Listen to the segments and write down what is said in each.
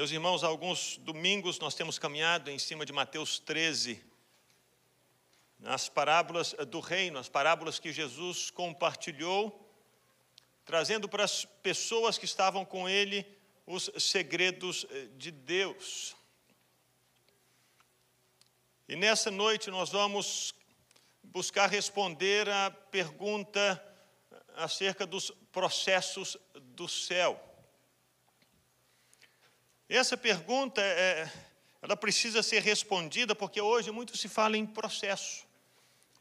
Meus irmãos, alguns domingos nós temos caminhado em cima de Mateus 13, nas parábolas do reino, as parábolas que Jesus compartilhou, trazendo para as pessoas que estavam com ele os segredos eh, de Deus. E nessa noite nós vamos buscar responder a pergunta acerca dos processos do céu. Essa pergunta é, ela precisa ser respondida porque hoje muito se fala em processo.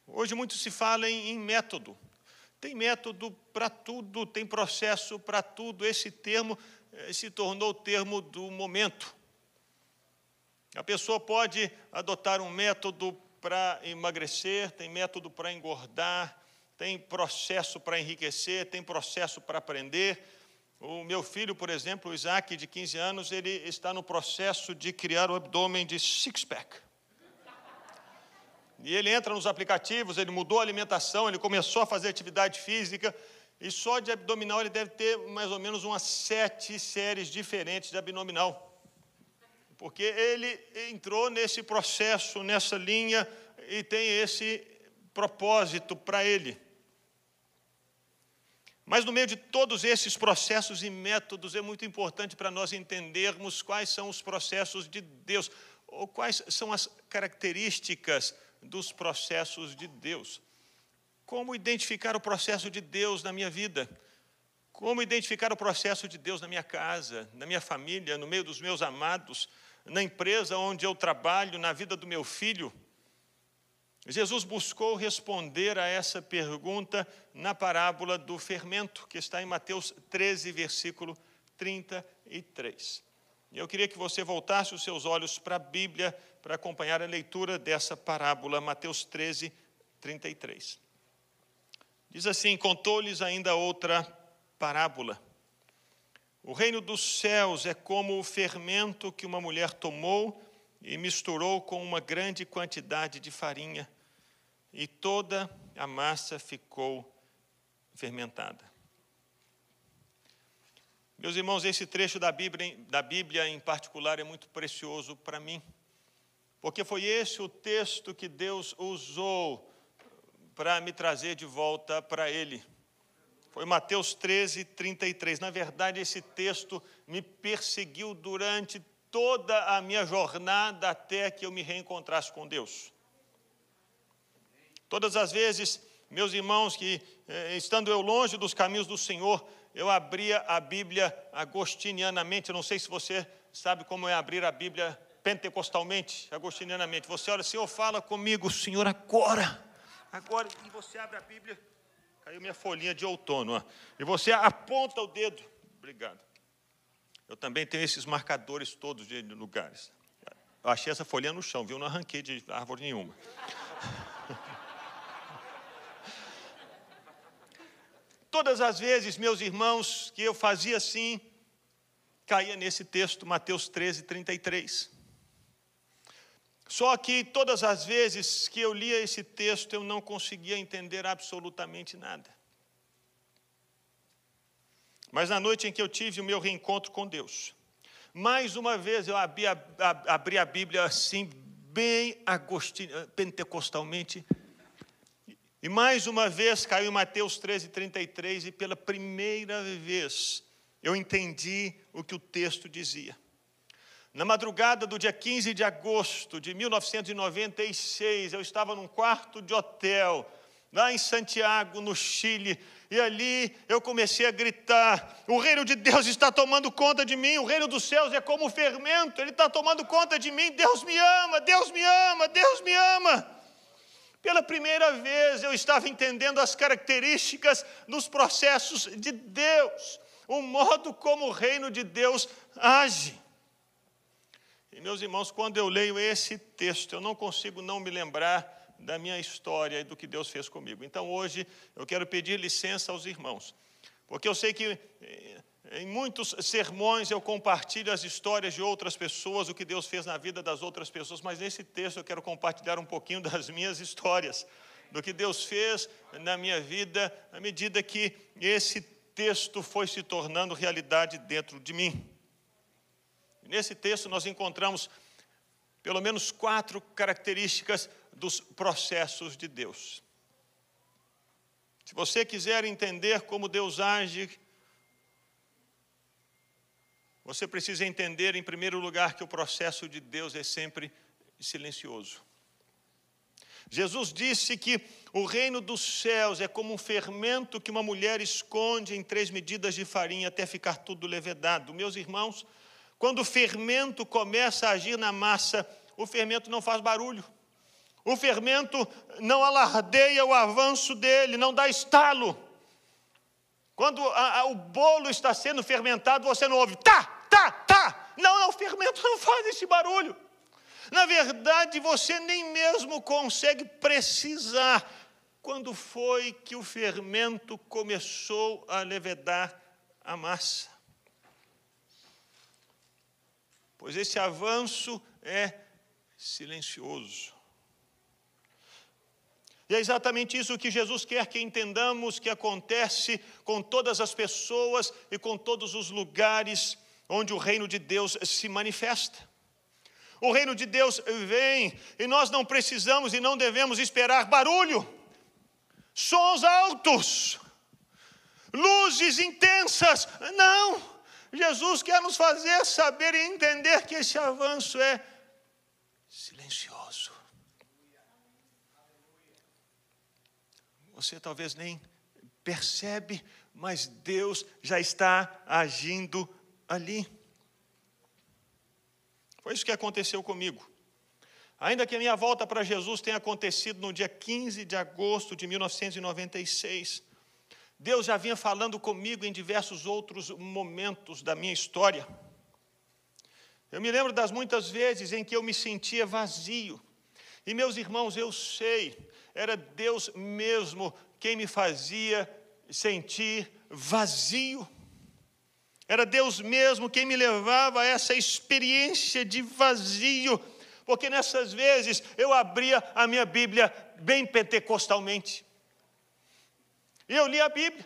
Hoje muito se fala em, em método. Tem método para tudo, tem processo para tudo. Esse termo eh, se tornou o termo do momento. A pessoa pode adotar um método para emagrecer, tem método para engordar, tem processo para enriquecer, tem processo para aprender. O meu filho, por exemplo, o Isaac, de 15 anos, ele está no processo de criar o abdômen de six-pack. E ele entra nos aplicativos, ele mudou a alimentação, ele começou a fazer atividade física, e só de abdominal ele deve ter mais ou menos umas sete séries diferentes de abdominal. Porque ele entrou nesse processo, nessa linha, e tem esse propósito para ele. Mas no meio de todos esses processos e métodos, é muito importante para nós entendermos quais são os processos de Deus, ou quais são as características dos processos de Deus. Como identificar o processo de Deus na minha vida? Como identificar o processo de Deus na minha casa, na minha família, no meio dos meus amados, na empresa onde eu trabalho, na vida do meu filho? Jesus buscou responder a essa pergunta na parábola do fermento, que está em Mateus 13, versículo 33. Eu queria que você voltasse os seus olhos para a Bíblia para acompanhar a leitura dessa parábola, Mateus 13, 33. Diz assim: Contou-lhes ainda outra parábola. O reino dos céus é como o fermento que uma mulher tomou e misturou com uma grande quantidade de farinha, e toda a massa ficou fermentada. Meus irmãos, esse trecho da Bíblia, da Bíblia em particular é muito precioso para mim, porque foi esse o texto que Deus usou para me trazer de volta para Ele. Foi Mateus 13, 33. Na verdade, esse texto me perseguiu durante toda a minha jornada até que eu me reencontrasse com Deus. Todas as vezes, meus irmãos, que eh, estando eu longe dos caminhos do Senhor, eu abria a Bíblia agostinianamente. Não sei se você sabe como é abrir a Bíblia pentecostalmente, agostinianamente. Você olha, Senhor, fala comigo, Senhor, agora. Agora, e você abre a Bíblia, caiu minha folhinha de outono, ó, e você aponta o dedo. Obrigado. Eu também tenho esses marcadores todos de lugares. Eu achei essa folhinha no chão, viu? Não arranquei de árvore nenhuma. Todas as vezes, meus irmãos, que eu fazia assim, caía nesse texto, Mateus 13, 33. Só que todas as vezes que eu lia esse texto, eu não conseguia entender absolutamente nada. Mas na noite em que eu tive o meu reencontro com Deus, mais uma vez eu abri a, abri a Bíblia assim, bem pentecostalmente, e mais uma vez caiu Mateus 13, 33, e pela primeira vez eu entendi o que o texto dizia. Na madrugada do dia 15 de agosto de 1996, eu estava num quarto de hotel, lá em Santiago, no Chile, e ali eu comecei a gritar: O reino de Deus está tomando conta de mim, o reino dos céus é como fermento, ele está tomando conta de mim. Deus me ama, Deus me ama, Deus me ama. Pela primeira vez eu estava entendendo as características dos processos de Deus, o modo como o reino de Deus age. E meus irmãos, quando eu leio esse texto, eu não consigo não me lembrar da minha história e do que Deus fez comigo. Então hoje eu quero pedir licença aos irmãos, porque eu sei que eh, em muitos sermões eu compartilho as histórias de outras pessoas, o que Deus fez na vida das outras pessoas, mas nesse texto eu quero compartilhar um pouquinho das minhas histórias, do que Deus fez na minha vida, à medida que esse texto foi se tornando realidade dentro de mim. Nesse texto nós encontramos pelo menos quatro características dos processos de Deus. Se você quiser entender como Deus age, você precisa entender, em primeiro lugar, que o processo de Deus é sempre silencioso. Jesus disse que o reino dos céus é como um fermento que uma mulher esconde em três medidas de farinha até ficar tudo levedado. Meus irmãos, quando o fermento começa a agir na massa, o fermento não faz barulho. O fermento não alardeia o avanço dele, não dá estalo. Quando a, a, o bolo está sendo fermentado, você não ouve tá, tá, tá. Não, não, o fermento não faz esse barulho. Na verdade, você nem mesmo consegue precisar quando foi que o fermento começou a levedar a massa. Pois esse avanço é silencioso. E é exatamente isso que Jesus quer que entendamos que acontece com todas as pessoas e com todos os lugares onde o reino de Deus se manifesta. O reino de Deus vem e nós não precisamos e não devemos esperar barulho, sons altos, luzes intensas. Não! Jesus quer nos fazer saber e entender que esse avanço é silencioso. Você talvez nem percebe, mas Deus já está agindo ali. Foi isso que aconteceu comigo. Ainda que a minha volta para Jesus tenha acontecido no dia 15 de agosto de 1996, Deus já vinha falando comigo em diversos outros momentos da minha história. Eu me lembro das muitas vezes em que eu me sentia vazio. E meus irmãos, eu sei, era Deus mesmo quem me fazia sentir vazio. Era Deus mesmo quem me levava a essa experiência de vazio, porque nessas vezes eu abria a minha Bíblia bem pentecostalmente. E eu li a Bíblia.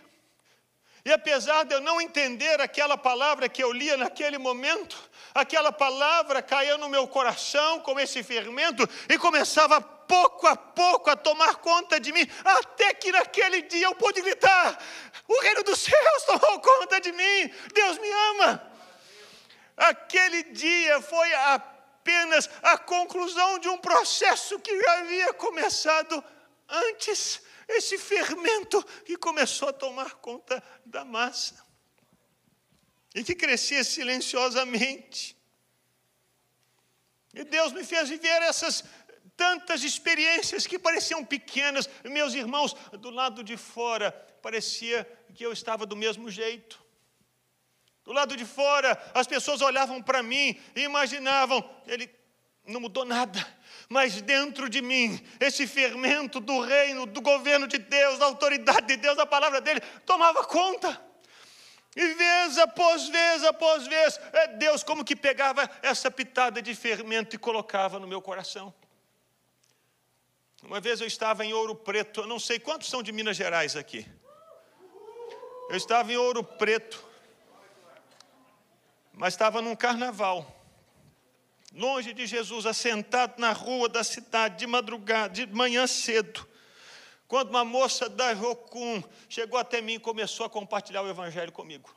E apesar de eu não entender aquela palavra que eu lia naquele momento, aquela palavra caía no meu coração como esse fermento e começava pouco a pouco a tomar conta de mim, até que naquele dia eu pude gritar: O reino dos céus tomou conta de mim, Deus me ama. Aquele dia foi apenas a conclusão de um processo que já havia começado antes esse fermento que começou a tomar conta da massa e que crescia silenciosamente. E Deus me fez viver essas tantas experiências que pareciam pequenas, meus irmãos, do lado de fora, parecia que eu estava do mesmo jeito. Do lado de fora, as pessoas olhavam para mim e imaginavam, ele não mudou nada, mas dentro de mim, esse fermento do reino, do governo de Deus, da autoridade de Deus, da palavra dele, tomava conta. E vez após vez após vez, é Deus como que pegava essa pitada de fermento e colocava no meu coração. Uma vez eu estava em Ouro Preto, eu não sei quantos são de Minas Gerais aqui. Eu estava em Ouro Preto, mas estava num carnaval, longe de Jesus, assentado na rua da cidade, de madrugada, de manhã cedo. Quando uma moça da Jocum chegou até mim e começou a compartilhar o Evangelho comigo.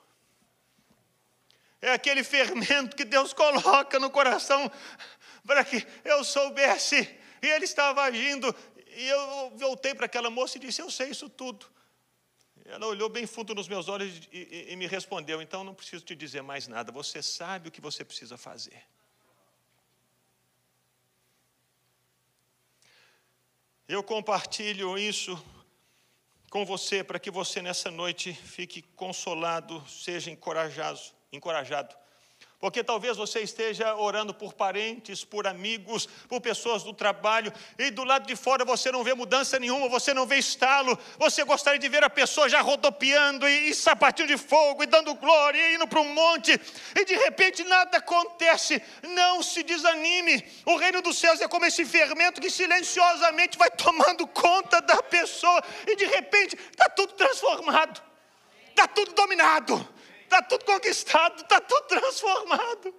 É aquele fermento que Deus coloca no coração para que eu soubesse e ele estava agindo, e eu voltei para aquela moça e disse: Eu sei isso tudo. Ela olhou bem fundo nos meus olhos e, e, e me respondeu: Então não preciso te dizer mais nada, você sabe o que você precisa fazer. Eu compartilho isso com você para que você nessa noite fique consolado, seja encorajado, encorajado porque talvez você esteja orando por parentes, por amigos, por pessoas do trabalho, e do lado de fora você não vê mudança nenhuma, você não vê estalo, você gostaria de ver a pessoa já rodopiando e, e sapatinho de fogo, e dando glória, e indo para um monte, e de repente nada acontece. Não se desanime, o reino dos céus é como esse fermento que silenciosamente vai tomando conta da pessoa, e de repente está tudo transformado, está tudo dominado está tudo conquistado, está tudo transformado.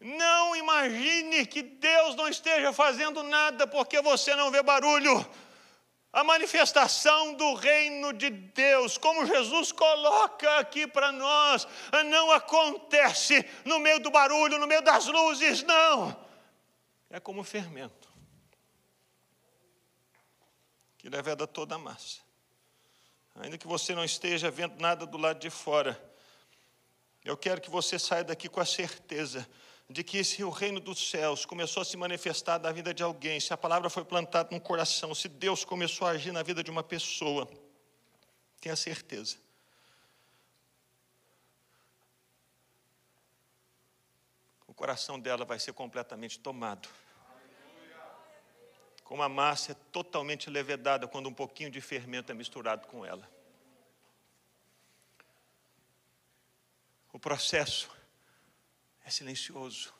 Não imagine que Deus não esteja fazendo nada porque você não vê barulho. A manifestação do reino de Deus, como Jesus coloca aqui para nós, não acontece no meio do barulho, no meio das luzes, não. É como fermento que leveda toda a massa. Ainda que você não esteja vendo nada do lado de fora, eu quero que você saia daqui com a certeza de que se o reino dos céus começou a se manifestar na vida de alguém, se a palavra foi plantada no coração, se Deus começou a agir na vida de uma pessoa, tenha certeza. O coração dela vai ser completamente tomado. Como a massa é totalmente levedada quando um pouquinho de fermento é misturado com ela. O processo é silencioso.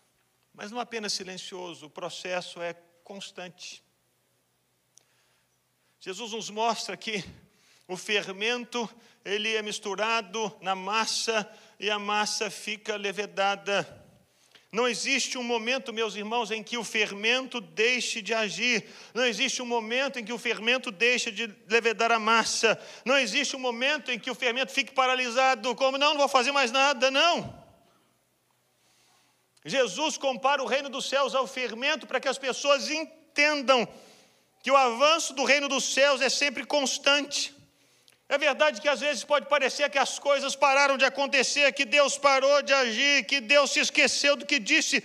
Mas não apenas silencioso, o processo é constante. Jesus nos mostra que o fermento, ele é misturado na massa e a massa fica levedada. Não existe um momento, meus irmãos, em que o fermento deixe de agir. Não existe um momento em que o fermento deixe de levedar a massa. Não existe um momento em que o fermento fique paralisado, como não, não vou fazer mais nada, não. Jesus compara o reino dos céus ao fermento para que as pessoas entendam que o avanço do reino dos céus é sempre constante. É verdade que às vezes pode parecer que as coisas pararam de acontecer, que Deus parou de agir, que Deus se esqueceu do que disse,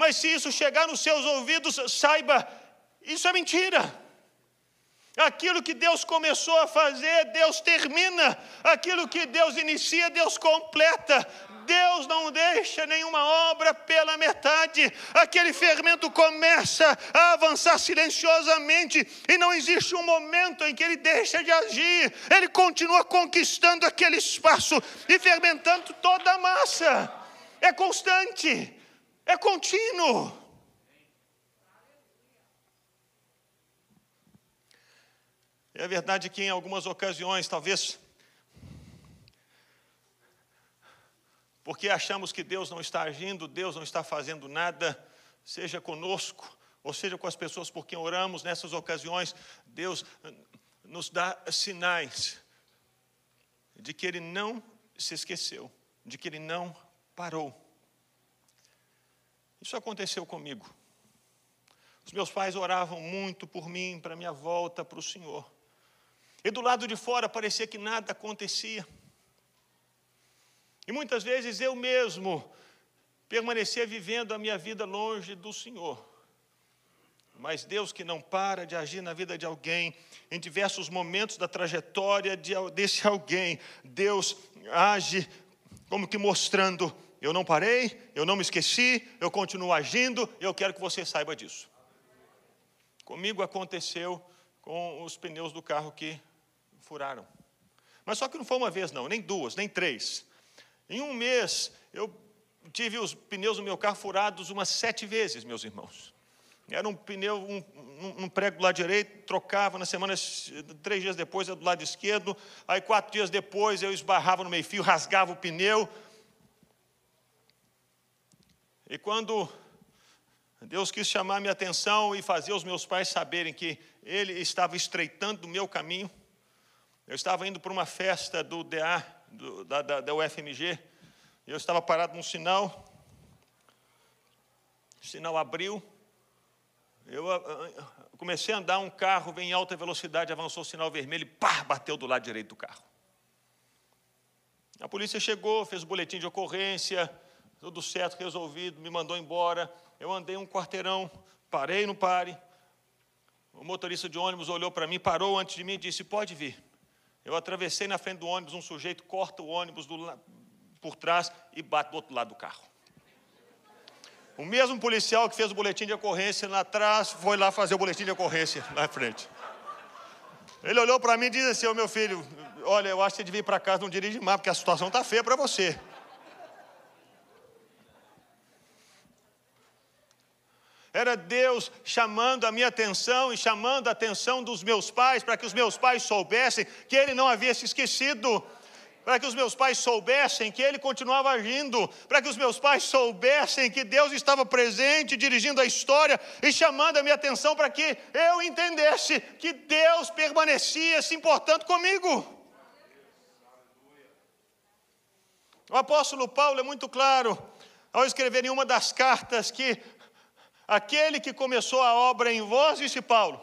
mas se isso chegar nos seus ouvidos, saiba, isso é mentira. Aquilo que Deus começou a fazer, Deus termina. Aquilo que Deus inicia, Deus completa. Deus não deixa nenhuma obra pela metade. Aquele fermento começa a avançar silenciosamente e não existe um momento em que ele deixa de agir. Ele continua conquistando aquele espaço e fermentando toda a massa. É constante, é contínuo. É verdade que em algumas ocasiões, talvez porque achamos que Deus não está agindo, Deus não está fazendo nada, seja conosco, ou seja com as pessoas por quem oramos nessas ocasiões, Deus nos dá sinais de que Ele não se esqueceu, de que Ele não parou. Isso aconteceu comigo. Os meus pais oravam muito por mim, para minha volta para o Senhor. E do lado de fora parecia que nada acontecia. E muitas vezes eu mesmo permanecia vivendo a minha vida longe do Senhor. Mas Deus que não para de agir na vida de alguém, em diversos momentos da trajetória de, desse alguém, Deus age como que mostrando: eu não parei, eu não me esqueci, eu continuo agindo, eu quero que você saiba disso. Comigo aconteceu com os pneus do carro que furaram. Mas só que não foi uma vez, não, nem duas, nem três. Em um mês, eu tive os pneus do meu carro furados umas sete vezes, meus irmãos. Era um pneu, um, um, prego do lado direito, trocava na semana, três dias depois, do lado esquerdo, aí quatro dias depois eu esbarrava no meio-fio, rasgava o pneu. E quando Deus quis chamar minha atenção e fazer os meus pais saberem que Ele estava estreitando o meu caminho, eu estava indo para uma festa do DA, do, da, da, da UFMG, eu estava parado num sinal, o sinal abriu, eu ah, ah, comecei a andar, um carro vem em alta velocidade, avançou o sinal vermelho e pá, bateu do lado direito do carro. A polícia chegou, fez o boletim de ocorrência, tudo certo, resolvido, me mandou embora. Eu andei um quarteirão, parei no pare. O motorista de ônibus olhou para mim, parou antes de mim e disse: Pode vir. Eu atravessei na frente do ônibus, um sujeito corta o ônibus do, por trás e bate do outro lado do carro. O mesmo policial que fez o boletim de ocorrência lá atrás foi lá fazer o boletim de ocorrência lá na frente. Ele olhou para mim e disse assim: Ô meu filho, olha, eu acho que você devia ir para casa, não dirige mais, porque a situação está feia para você. Era Deus chamando a minha atenção e chamando a atenção dos meus pais, para que os meus pais soubessem que Ele não havia se esquecido. para que os meus pais soubessem que ele continuava agindo, para que os meus pais soubessem que Deus estava presente, dirigindo a história e chamando a minha atenção para que eu entendesse que Deus permanecia se importando comigo. O apóstolo Paulo é muito claro ao escrever em uma das cartas que aquele que começou a obra em vós, disse Paulo,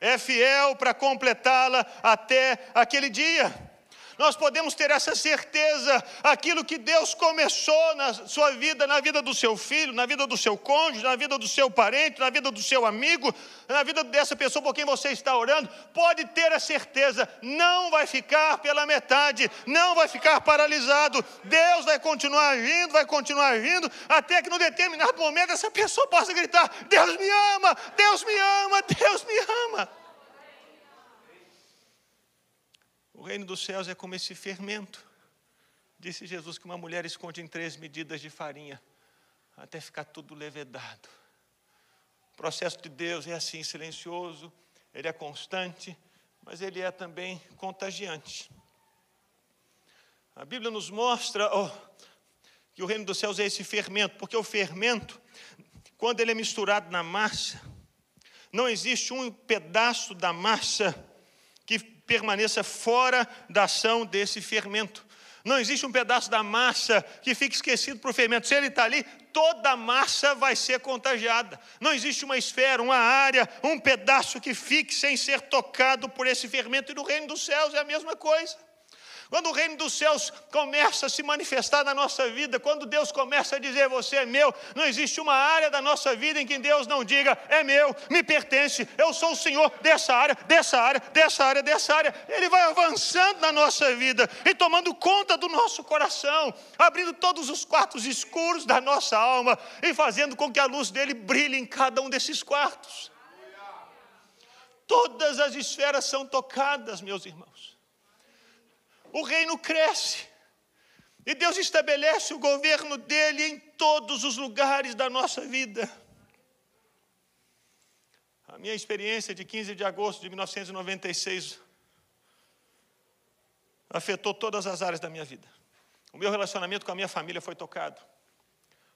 é fiel para completá-la até aquele dia nós podemos ter essa certeza, aquilo que Deus começou na sua vida, na vida do seu filho, na vida do seu cônjuge, na vida do seu parente, na vida do seu amigo, na vida dessa pessoa por quem você está orando, pode ter a certeza, não vai ficar pela metade, não vai ficar paralisado. Deus vai continuar agindo, vai continuar agindo, até que no determinado momento essa pessoa possa gritar: Deus me ama, Deus me ama, Deus me ama. O reino dos céus é como esse fermento. Disse Jesus que uma mulher esconde em três medidas de farinha, até ficar tudo levedado. O processo de Deus é assim, silencioso, ele é constante, mas ele é também contagiante. A Bíblia nos mostra oh, que o reino dos céus é esse fermento, porque o fermento, quando ele é misturado na massa, não existe um pedaço da massa permaneça fora da ação desse fermento. Não existe um pedaço da massa que fique esquecido para o fermento. Se ele está ali, toda a massa vai ser contagiada. Não existe uma esfera, uma área, um pedaço que fique sem ser tocado por esse fermento. E no reino dos céus é a mesma coisa. Quando o reino dos céus começa a se manifestar na nossa vida, quando Deus começa a dizer você é meu, não existe uma área da nossa vida em que Deus não diga é meu, me pertence, eu sou o Senhor dessa área, dessa área, dessa área, dessa área. Ele vai avançando na nossa vida e tomando conta do nosso coração, abrindo todos os quartos escuros da nossa alma e fazendo com que a luz dele brilhe em cada um desses quartos. Todas as esferas são tocadas, meus irmãos o reino cresce. E Deus estabelece o governo dele em todos os lugares da nossa vida. A minha experiência de 15 de agosto de 1996 afetou todas as áreas da minha vida. O meu relacionamento com a minha família foi tocado.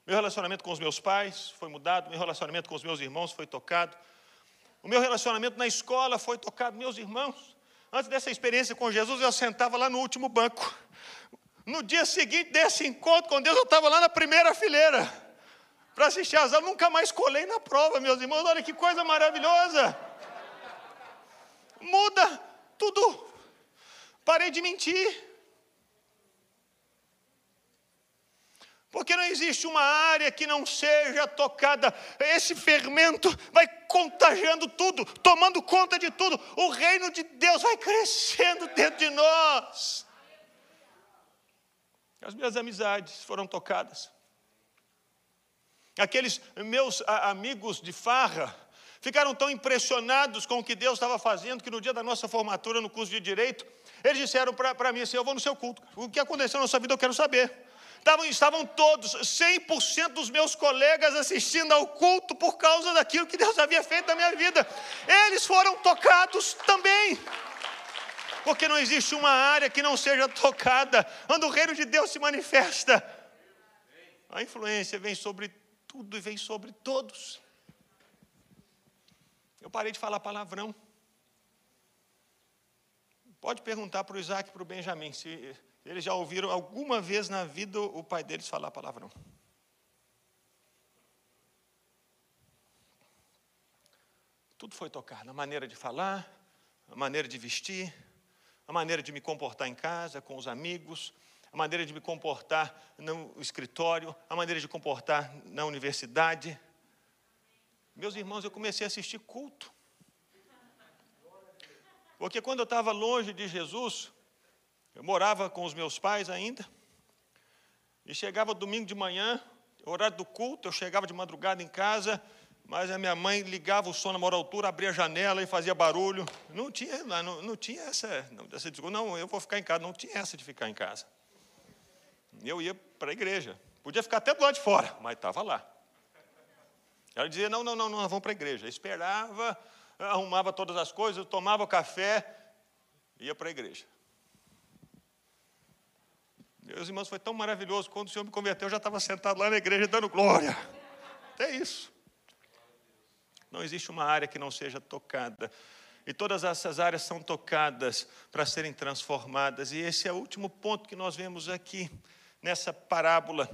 O meu relacionamento com os meus pais foi mudado. O meu relacionamento com os meus irmãos foi tocado. O meu relacionamento na escola foi tocado. Meus irmãos, Antes dessa experiência com Jesus, eu sentava lá no último banco. No dia seguinte desse encontro com Deus, eu estava lá na primeira fileira para assistir às aulas. Nunca mais colei na prova, meus irmãos. Olha que coisa maravilhosa. Muda tudo. Parei de mentir. Porque não existe uma área que não seja tocada. Esse fermento vai contagiando tudo, tomando conta de tudo. O reino de Deus vai crescendo dentro de nós. As minhas amizades foram tocadas. Aqueles meus amigos de farra ficaram tão impressionados com o que Deus estava fazendo que no dia da nossa formatura no curso de direito, eles disseram para mim assim: Eu vou no seu culto. O que aconteceu na sua vida eu quero saber. Estavam, estavam todos, 100% dos meus colegas assistindo ao culto por causa daquilo que Deus havia feito na minha vida. Eles foram tocados também. Porque não existe uma área que não seja tocada. Quando o reino de Deus se manifesta, a influência vem sobre tudo e vem sobre todos. Eu parei de falar palavrão. Pode perguntar para o Isaac e para o Benjamin se eles já ouviram alguma vez na vida o pai deles falar palavrão. Tudo foi tocar na maneira de falar, a maneira de vestir, a maneira de me comportar em casa, com os amigos, a maneira de me comportar no escritório, a maneira de comportar na universidade. Meus irmãos, eu comecei a assistir culto. Porque quando eu estava longe de Jesus, eu morava com os meus pais ainda, e chegava domingo de manhã, horário do culto, eu chegava de madrugada em casa, mas a minha mãe ligava o som na maior altura, abria a janela e fazia barulho. Não tinha, não, não tinha essa, não, essa desculpa, não, eu vou ficar em casa. Não tinha essa de ficar em casa. Eu ia para a igreja. Podia ficar até do lado de fora, mas estava lá. Ela dizia, não, não, não, não, vamos para a igreja. Eu esperava, arrumava todas as coisas, tomava o café, ia para a igreja. Meus irmãos, foi tão maravilhoso. Quando o Senhor me converteu, eu já estava sentado lá na igreja dando glória. Até isso. Não existe uma área que não seja tocada. E todas essas áreas são tocadas para serem transformadas. E esse é o último ponto que nós vemos aqui, nessa parábola.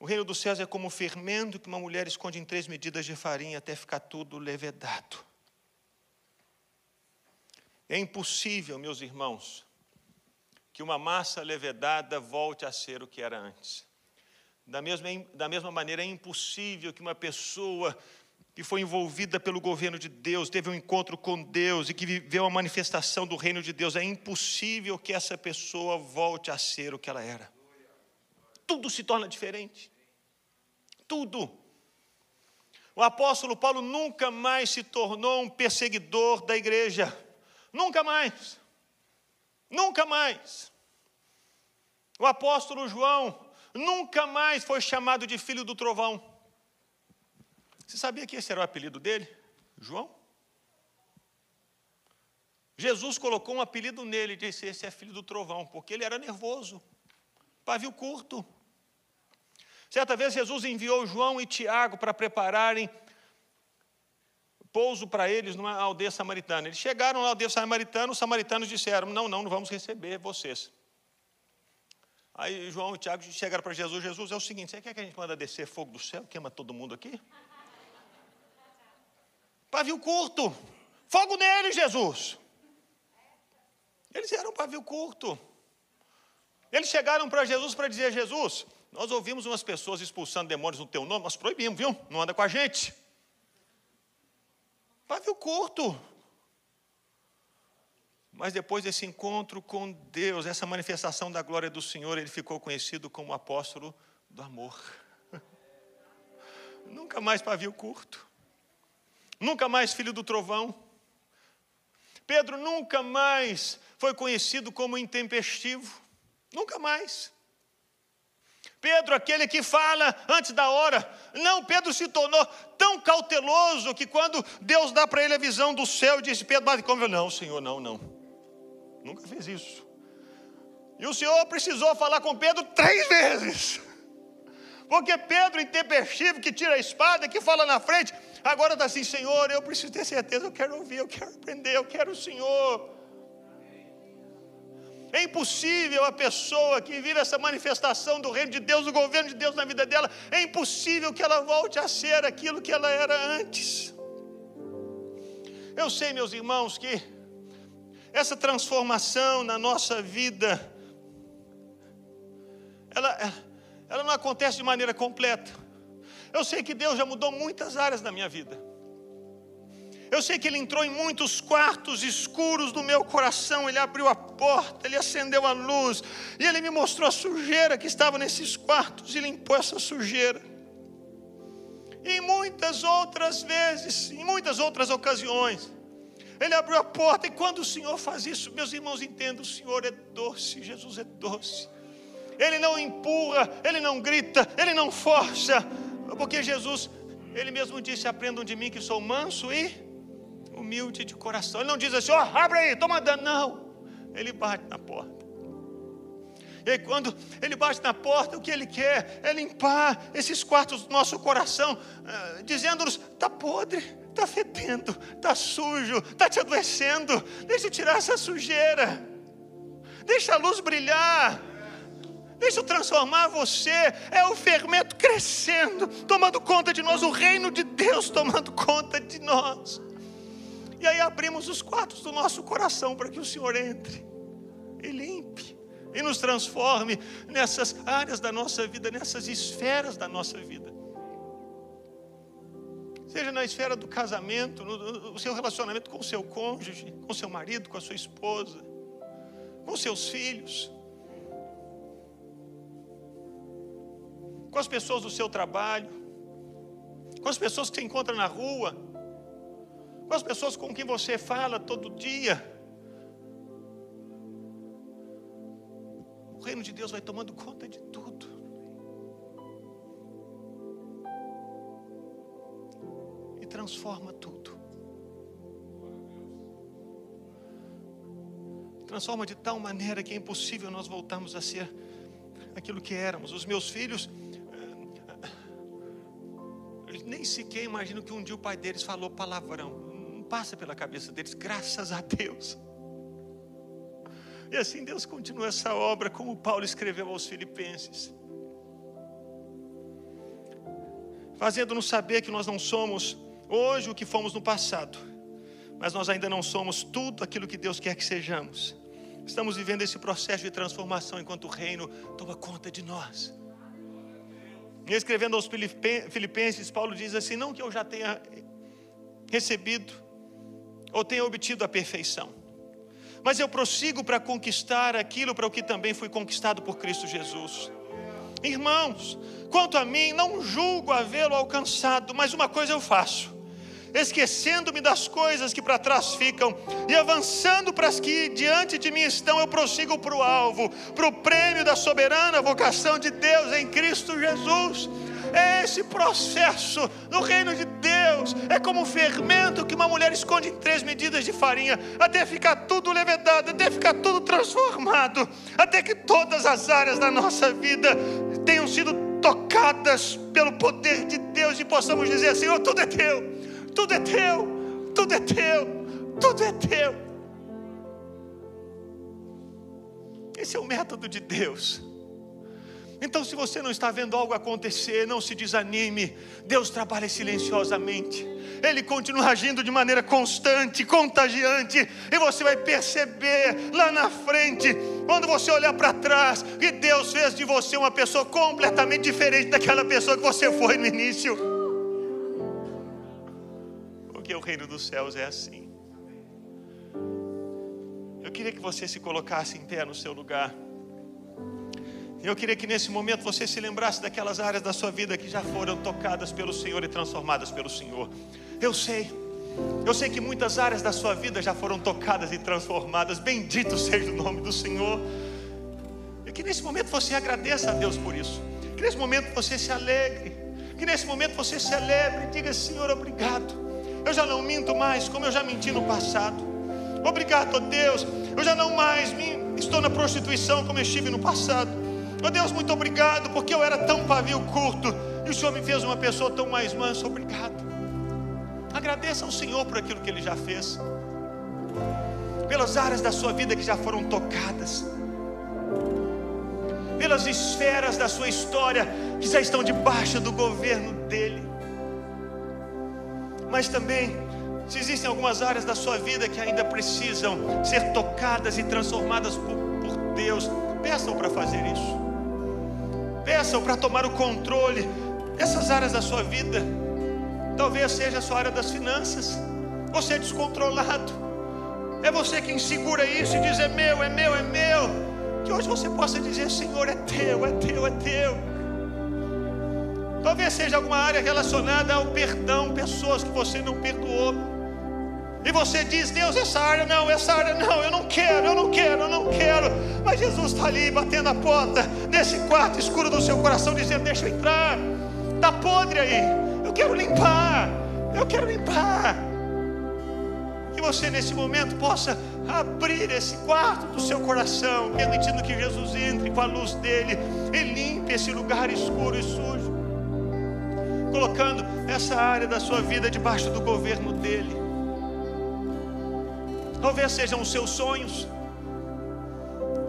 O reino dos céus é como um fermento que uma mulher esconde em três medidas de farinha até ficar tudo levedado. É impossível, meus irmãos, que uma massa levedada volte a ser o que era antes. Da mesma, da mesma maneira, é impossível que uma pessoa que foi envolvida pelo governo de Deus, teve um encontro com Deus e que viveu a manifestação do reino de Deus, é impossível que essa pessoa volte a ser o que ela era. Tudo se torna diferente. Tudo. O apóstolo Paulo nunca mais se tornou um perseguidor da igreja. Nunca mais. Nunca mais. O apóstolo João nunca mais foi chamado de filho do trovão. Você sabia que esse era o apelido dele? João? Jesus colocou um apelido nele disse: Esse é filho do trovão, porque ele era nervoso, pavio curto. Certa vez Jesus enviou João e Tiago para prepararem pouso para eles numa aldeia samaritana. Eles chegaram na aldeia samaritana, os samaritanos disseram: Não, não, não vamos receber vocês. Aí João e Tiago chegaram para Jesus: Jesus, é o seguinte, você quer que a gente manda descer fogo do céu, queima todo mundo aqui? Pavio curto, fogo nele, Jesus. Eles eram pavio curto. Eles chegaram para Jesus para dizer: Jesus, nós ouvimos umas pessoas expulsando demônios no teu nome, nós proibimos, viu? Não anda com a gente. Pavio curto. Mas depois desse encontro com Deus, essa manifestação da glória do Senhor, ele ficou conhecido como apóstolo do amor. Nunca mais pavio curto. Nunca mais filho do trovão. Pedro nunca mais foi conhecido como intempestivo. Nunca mais. Pedro, aquele que fala antes da hora. Não, Pedro se tornou tão cauteloso que quando Deus dá para ele a visão do céu, disse: Pedro, bate como não, Senhor, não, não. Nunca fez isso. E o Senhor precisou falar com Pedro três vezes. Porque Pedro, intempestivo, que tira a espada, que fala na frente, agora está assim: Senhor, eu preciso ter certeza, eu quero ouvir, eu quero aprender, eu quero o Senhor. É impossível a pessoa que vive essa manifestação do reino de Deus, do governo de Deus na vida dela, é impossível que ela volte a ser aquilo que ela era antes. Eu sei, meus irmãos, que essa transformação na nossa vida, ela, ela não acontece de maneira completa. Eu sei que Deus já mudou muitas áreas da minha vida. Eu sei que ele entrou em muitos quartos escuros do meu coração, ele abriu a porta, ele acendeu a luz, e ele me mostrou a sujeira que estava nesses quartos e limpou essa sujeira. E muitas outras vezes, em muitas outras ocasiões, ele abriu a porta, e quando o Senhor faz isso, meus irmãos entendam: o Senhor é doce, Jesus é doce. Ele não empurra, ele não grita, ele não força, porque Jesus, ele mesmo disse: aprendam de mim que sou manso e humilde de coração. Ele não diz assim, ó, oh, abre aí, estou mandando. Não. Ele bate na porta. E aí, quando ele bate na porta, o que ele quer é limpar esses quartos do nosso coração, uh, dizendo-nos: está podre, está fedendo, está sujo, está te adoecendo. Deixa eu tirar essa sujeira, deixa a luz brilhar. Deixa eu transformar você. É o fermento crescendo, tomando conta de nós, o reino de Deus tomando conta de nós. E aí abrimos os quartos do nosso coração para que o Senhor entre e limpe e nos transforme nessas áreas da nossa vida, nessas esferas da nossa vida. Seja na esfera do casamento, no, no seu relacionamento com o seu cônjuge, com seu marido, com a sua esposa, com seus filhos, com as pessoas do seu trabalho, com as pessoas que você encontra na rua com as pessoas com quem você fala todo dia. O reino de Deus vai tomando conta de tudo. E transforma tudo. Transforma de tal maneira que é impossível nós voltarmos a ser aquilo que éramos. Os meus filhos eles nem sequer imaginam que um dia o pai deles falou palavrão. Passa pela cabeça deles, graças a Deus. E assim Deus continua essa obra, como Paulo escreveu aos Filipenses, fazendo-nos saber que nós não somos hoje o que fomos no passado, mas nós ainda não somos tudo aquilo que Deus quer que sejamos. Estamos vivendo esse processo de transformação enquanto o reino toma conta de nós. E escrevendo aos Filipenses, Paulo diz assim: Não que eu já tenha recebido ou tenha obtido a perfeição, mas eu prossigo para conquistar aquilo para o que também fui conquistado por Cristo Jesus. Irmãos, quanto a mim, não julgo havê-lo alcançado, mas uma coisa eu faço esquecendo-me das coisas que para trás ficam e avançando para as que diante de mim estão, eu prossigo para o alvo, para o prêmio da soberana vocação de Deus em Cristo Jesus. É esse processo no reino de Deus é como um fermento que uma mulher esconde em três medidas de farinha, até ficar tudo levedado, até ficar tudo transformado, até que todas as áreas da nossa vida tenham sido tocadas pelo poder de Deus e possamos dizer: Senhor, tudo é teu tudo é teu, tudo é teu, tudo é teu. Esse é o método de Deus. Então, se você não está vendo algo acontecer, não se desanime. Deus trabalha silenciosamente. Ele continua agindo de maneira constante, contagiante, e você vai perceber lá na frente, quando você olhar para trás, que Deus fez de você uma pessoa completamente diferente daquela pessoa que você foi no início porque o reino dos céus é assim. Eu queria que você se colocasse em pé no seu lugar. Eu queria que nesse momento você se lembrasse daquelas áreas da sua vida que já foram tocadas pelo Senhor e transformadas pelo Senhor. Eu sei, eu sei que muitas áreas da sua vida já foram tocadas e transformadas. Bendito seja o nome do Senhor. E que nesse momento você agradeça a Deus por isso. Que nesse momento você se alegre. Que nesse momento você celebre e diga: Senhor, obrigado. Eu já não minto mais como eu já menti no passado. Obrigado, Deus. Eu já não mais estou na prostituição como eu estive no passado. Ó Deus, muito obrigado, porque eu era tão pavio curto e o Senhor me fez uma pessoa tão mais mansa. Obrigado. Agradeça ao Senhor por aquilo que Ele já fez, pelas áreas da sua vida que já foram tocadas, pelas esferas da sua história que já estão debaixo do governo dEle mas também se existem algumas áreas da sua vida que ainda precisam ser tocadas e transformadas por, por Deus, peçam para fazer isso. Peçam para tomar o controle dessas áreas da sua vida. Talvez seja a sua área das finanças. Você é descontrolado. É você quem segura isso e diz: é meu, é meu, é meu. Que hoje você possa dizer: Senhor, é teu, é teu, é teu. Talvez seja alguma área relacionada ao perdão, pessoas que você não perdoou. E você diz, Deus, essa área não, essa área não, eu não quero, eu não quero, eu não quero. Mas Jesus está ali batendo a porta desse quarto escuro do seu coração, dizendo: Deixa eu entrar, está podre aí, eu quero limpar, eu quero limpar. Que você nesse momento possa abrir esse quarto do seu coração, permitindo que Jesus entre com a luz dele e limpe esse lugar escuro e sujo colocando essa área da sua vida debaixo do governo dele. Talvez sejam os seus sonhos.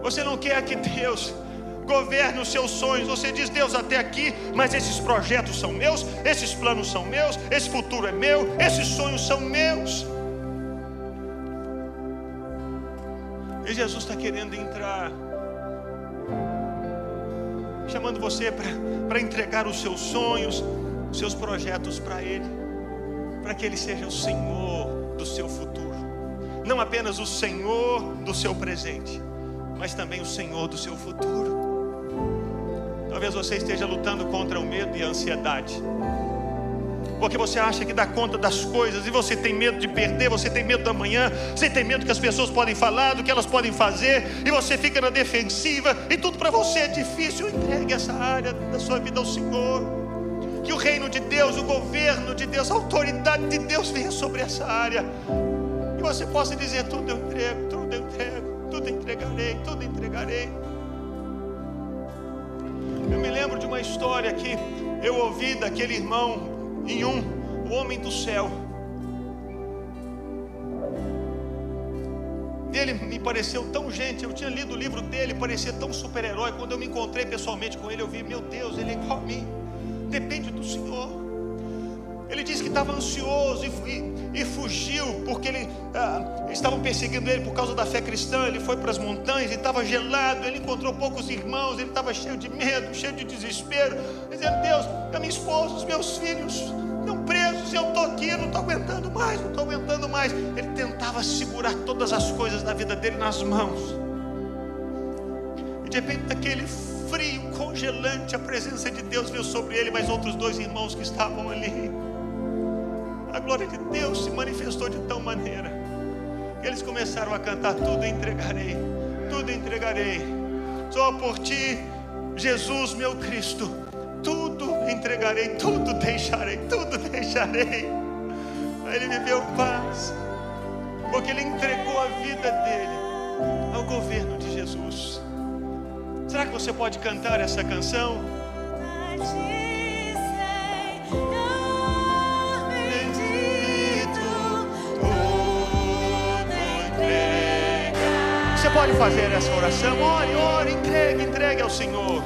Você não quer que Deus governe os seus sonhos. Você diz, Deus, até aqui, mas esses projetos são meus, esses planos são meus, esse futuro é meu, esses sonhos são meus. E Jesus está querendo entrar, chamando você para entregar os seus sonhos, seus projetos para Ele, para que Ele seja o Senhor do seu futuro, não apenas o Senhor do seu presente, mas também o Senhor do seu futuro. Talvez você esteja lutando contra o medo e a ansiedade. Porque você acha que dá conta das coisas e você tem medo de perder, você tem medo da manhã, você tem medo que as pessoas podem falar, do que elas podem fazer, e você fica na defensiva, e tudo para você é difícil. Entregue essa área da sua vida ao Senhor que o reino de Deus, o governo de Deus, a autoridade de Deus venha sobre essa área. Você possa dizer: tudo eu entrego, tudo eu entrego, tudo entregarei, tudo entregarei. lembro de uma história que eu ouvi daquele irmão em um, o homem do céu. Ele me pareceu tão gente, eu tinha lido o livro dele, parecia tão super-herói. Quando eu me encontrei pessoalmente com ele, eu vi, meu Deus, ele é igual a mim. Depende do Senhor. Ele disse que estava ansioso e, e, e fugiu, porque ele, ah, estavam perseguindo ele por causa da fé cristã. Ele foi para as montanhas e estava gelado. Ele encontrou poucos irmãos. Ele estava cheio de medo, cheio de desespero, dizendo: Deus, a minha esposa, os meus filhos estão presos. Eu estou aqui, não estou aguentando mais, não estou aguentando mais. Ele tentava segurar todas as coisas da vida dele nas mãos. E de repente, naquele frio congelante, a presença de Deus veio sobre ele, mas outros dois irmãos que estavam ali glória de Deus se manifestou de tal maneira que eles começaram a cantar: Tudo entregarei, tudo entregarei, só por ti, Jesus, meu Cristo, tudo entregarei, tudo deixarei, tudo deixarei. Aí ele viveu paz, porque ele entregou a vida dele ao governo de Jesus. Será que você pode cantar essa canção? Pode fazer essa oração. Ore, ore, entregue, entregue ao Senhor.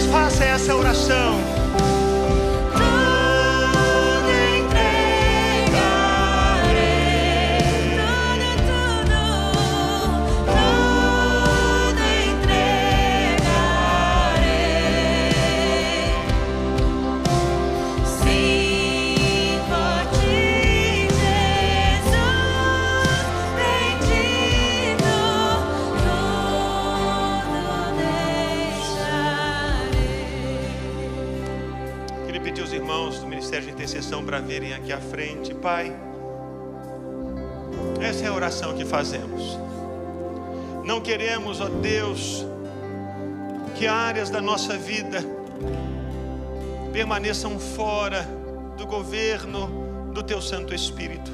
Faça essa oração. Para virem aqui à frente, Pai. Essa é a oração que fazemos. Não queremos, ó Deus, que áreas da nossa vida permaneçam fora do governo do Teu Santo Espírito.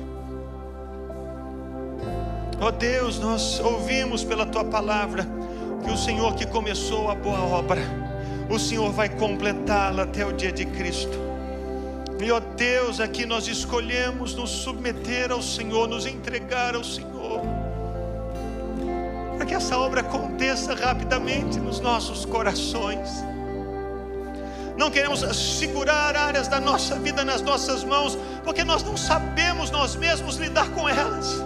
Ó Deus, nós ouvimos pela Tua palavra que o Senhor que começou a boa obra, o Senhor vai completá-la até o dia de Cristo. E ó Deus, aqui nós escolhemos nos submeter ao Senhor, nos entregar ao Senhor, para que essa obra aconteça rapidamente nos nossos corações. Não queremos segurar áreas da nossa vida nas nossas mãos, porque nós não sabemos nós mesmos lidar com elas.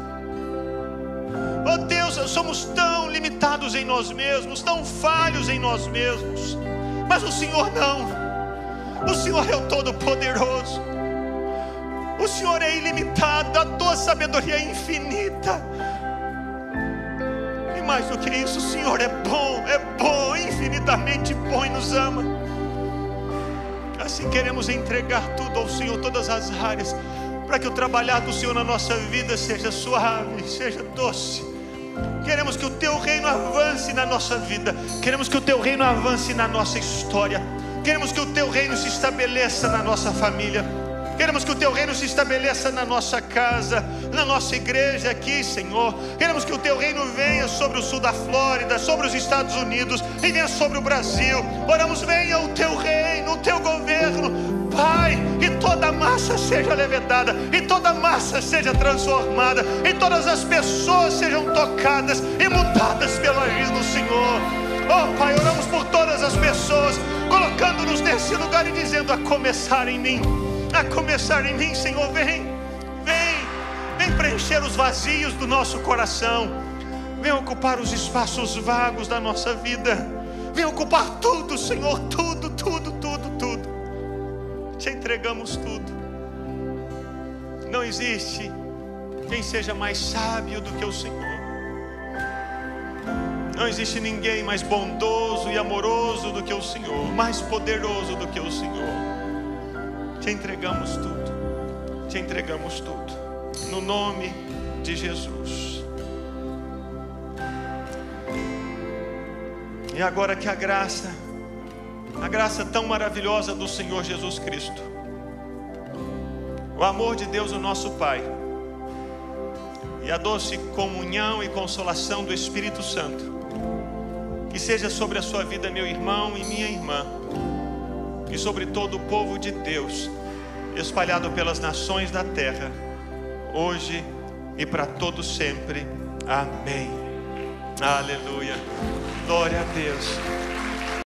Oh Deus, somos tão limitados em nós mesmos, tão falhos em nós mesmos, mas o Senhor não. O Senhor é o Todo-Poderoso. O Senhor é ilimitado. A tua sabedoria é infinita. E mais do que isso, o Senhor é bom, é bom, infinitamente bom e nos ama. Assim queremos entregar tudo ao Senhor, todas as áreas, para que o trabalhar do Senhor na nossa vida seja suave, seja doce. Queremos que o teu reino avance na nossa vida. Queremos que o teu reino avance na nossa história. Queremos que o teu reino se estabeleça na nossa família. Queremos que o teu reino se estabeleça na nossa casa, na nossa igreja aqui, Senhor. Queremos que o teu reino venha sobre o sul da Flórida, sobre os Estados Unidos e venha sobre o Brasil. Oramos, venha o teu reino, o teu governo, Pai, e toda massa seja levedada, e toda massa seja transformada, e todas as pessoas sejam tocadas e mudadas pelo agir do Senhor. Oh Pai, oramos por todas as pessoas colocando-nos nesse lugar e dizendo: a começar em mim, a começar em mim, Senhor, vem, vem, vem preencher os vazios do nosso coração, vem ocupar os espaços vagos da nossa vida, vem ocupar tudo, Senhor, tudo, tudo, tudo, tudo. Te entregamos tudo. Não existe quem seja mais sábio do que o Senhor. Não existe ninguém mais bondoso e amoroso do que o Senhor, mais poderoso do que o Senhor. te entregamos tudo, te entregamos tudo, no nome de Jesus. E agora que a graça, a graça tão maravilhosa do Senhor Jesus Cristo, o amor de Deus, o nosso Pai, e a doce comunhão e consolação do Espírito Santo, que seja sobre a sua vida, meu irmão e minha irmã, e sobre todo o povo de Deus, espalhado pelas nações da terra, hoje e para todo sempre. Amém. Aleluia. Glória a Deus.